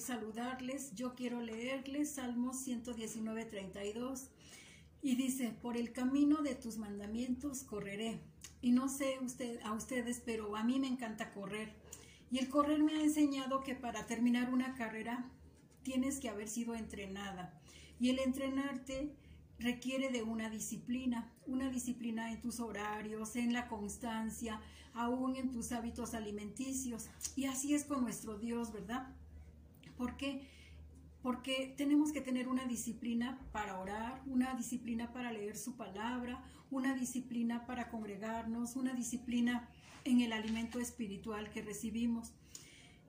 saludarles. Yo quiero leerles Salmos 119, 32. Y dice, por el camino de tus mandamientos correré. Y no sé usted, a ustedes, pero a mí me encanta correr. Y el correr me ha enseñado que para terminar una carrera tienes que haber sido entrenada. Y el entrenarte requiere de una disciplina, una disciplina en tus horarios, en la constancia, aún en tus hábitos alimenticios. Y así es con nuestro Dios, ¿verdad? ¿Por qué? Porque tenemos que tener una disciplina para orar, una disciplina para leer su palabra, una disciplina para congregarnos, una disciplina en el alimento espiritual que recibimos.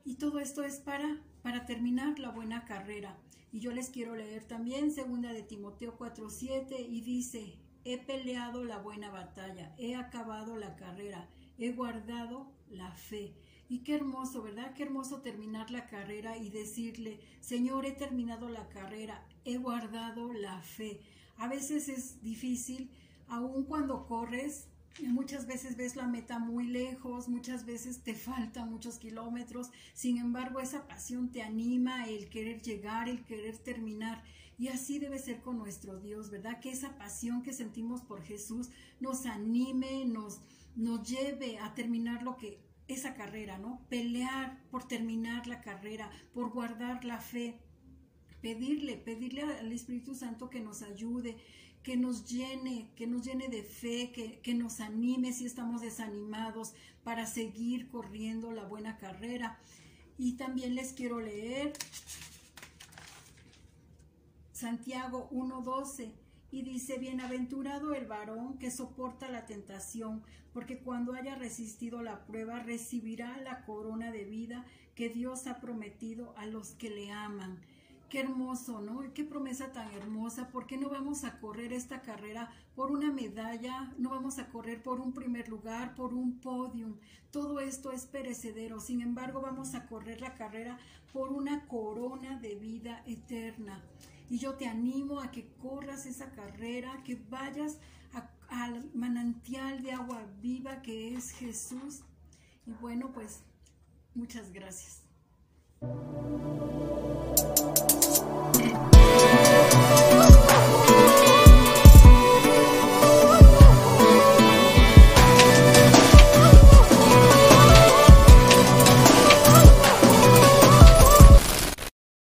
Y todo esto es para, para terminar la buena carrera. Y yo les quiero leer también segunda de Timoteo 4:7 y dice, he peleado la buena batalla, he acabado la carrera, he guardado la fe. Y qué hermoso, ¿verdad? Qué hermoso terminar la carrera y decirle, Señor, he terminado la carrera, he guardado la fe. A veces es difícil, aun cuando corres, Muchas veces ves la meta muy lejos, muchas veces te faltan muchos kilómetros, sin embargo esa pasión te anima, el querer llegar, el querer terminar. Y así debe ser con nuestro Dios, ¿verdad? Que esa pasión que sentimos por Jesús nos anime, nos, nos lleve a terminar lo que esa carrera, ¿no? Pelear por terminar la carrera, por guardar la fe, pedirle, pedirle al Espíritu Santo que nos ayude, que nos llene, que nos llene de fe, que, que nos anime si estamos desanimados para seguir corriendo la buena carrera. Y también les quiero leer Santiago 1.12 y dice, bienaventurado el varón que soporta la tentación, porque cuando haya resistido la prueba recibirá la corona de vida que Dios ha prometido a los que le aman. Qué hermoso, ¿no? Qué promesa tan hermosa. ¿Por qué no vamos a correr esta carrera por una medalla? No vamos a correr por un primer lugar, por un podium. Todo esto es perecedero. Sin embargo, vamos a correr la carrera por una corona de vida eterna. Y yo te animo a que corras esa carrera, que vayas al manantial de agua viva que es Jesús. Y bueno, pues muchas gracias.